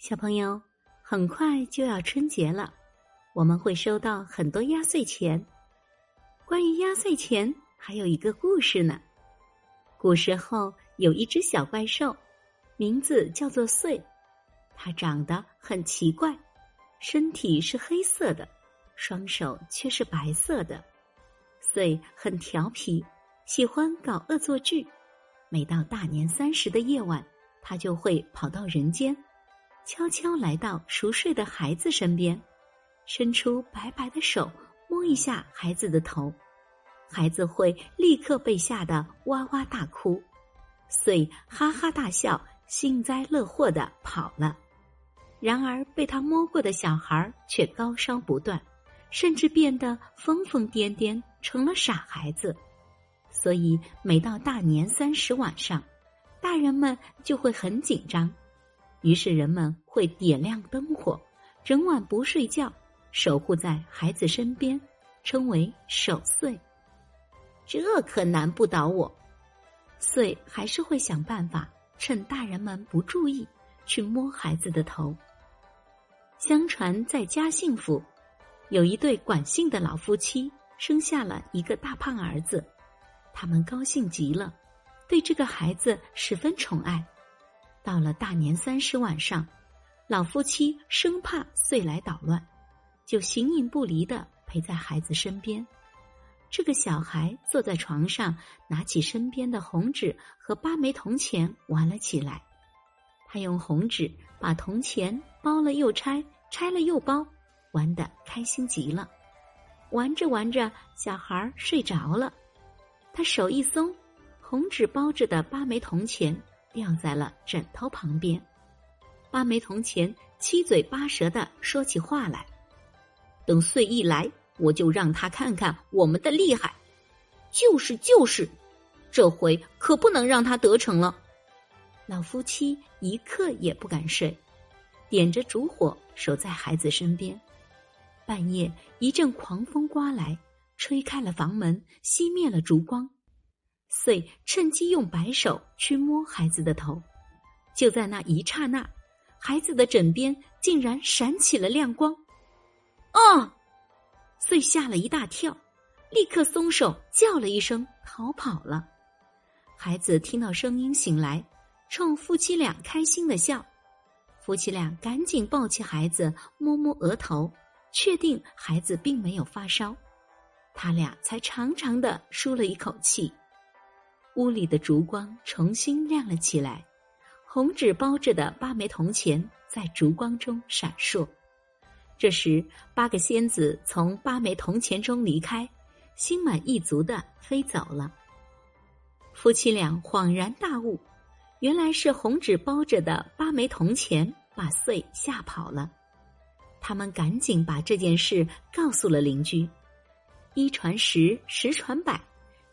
小朋友，很快就要春节了，我们会收到很多压岁钱。关于压岁钱，还有一个故事呢。古时候有一只小怪兽，名字叫做穗，它长得很奇怪，身体是黑色的，双手却是白色的。穗很调皮，喜欢搞恶作剧。每到大年三十的夜晚，它就会跑到人间。悄悄来到熟睡的孩子身边，伸出白白的手摸一下孩子的头，孩子会立刻被吓得哇哇大哭，遂哈哈大笑，幸灾乐祸的跑了。然而被他摸过的小孩却高烧不断，甚至变得疯疯癫癫，成了傻孩子。所以每到大年三十晚上，大人们就会很紧张。于是人们会点亮灯火，整晚不睡觉，守护在孩子身边，称为守岁。这可难不倒我，岁还是会想办法，趁大人们不注意，去摸孩子的头。相传在嘉兴府，有一对管姓的老夫妻，生下了一个大胖儿子，他们高兴极了，对这个孩子十分宠爱。到了大年三十晚上，老夫妻生怕岁来捣乱，就形影不离的陪在孩子身边。这个小孩坐在床上，拿起身边的红纸和八枚铜钱玩了起来。他用红纸把铜钱包了又拆，拆了又包，玩得开心极了。玩着玩着，小孩睡着了。他手一松，红纸包着的八枚铜钱。掉在了枕头旁边，八枚铜钱七嘴八舌的说起话来。等岁一来，我就让他看看我们的厉害。就是就是，这回可不能让他得逞了。老夫妻一刻也不敢睡，点着烛火守在孩子身边。半夜一阵狂风刮来，吹开了房门，熄灭了烛光。遂趁机用白手去摸孩子的头，就在那一刹那，孩子的枕边竟然闪起了亮光。啊！遂吓了一大跳，立刻松手，叫了一声，逃跑了。孩子听到声音醒来，冲夫妻俩开心的笑。夫妻俩赶紧抱起孩子，摸摸额头，确定孩子并没有发烧，他俩才长长的舒了一口气。屋里的烛光重新亮了起来，红纸包着的八枚铜钱在烛光中闪烁。这时，八个仙子从八枚铜钱中离开，心满意足的飞走了。夫妻俩恍然大悟，原来是红纸包着的八枚铜钱把穗吓跑了。他们赶紧把这件事告诉了邻居，一传十，十传百。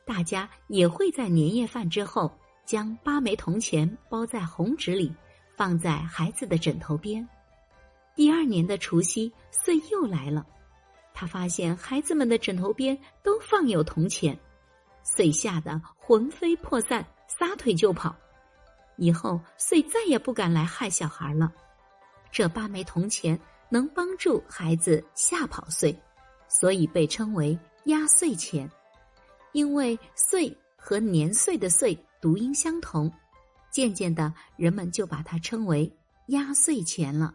大家也会在年夜饭之后，将八枚铜钱包在红纸里，放在孩子的枕头边。第二年的除夕，岁又来了，他发现孩子们的枕头边都放有铜钱，岁吓得魂飞魄散，撒腿就跑。以后岁再也不敢来害小孩了。这八枚铜钱能帮助孩子吓跑岁，所以被称为压岁钱。因为“岁”和年岁的“岁”读音相同，渐渐的，人们就把它称为压岁钱了。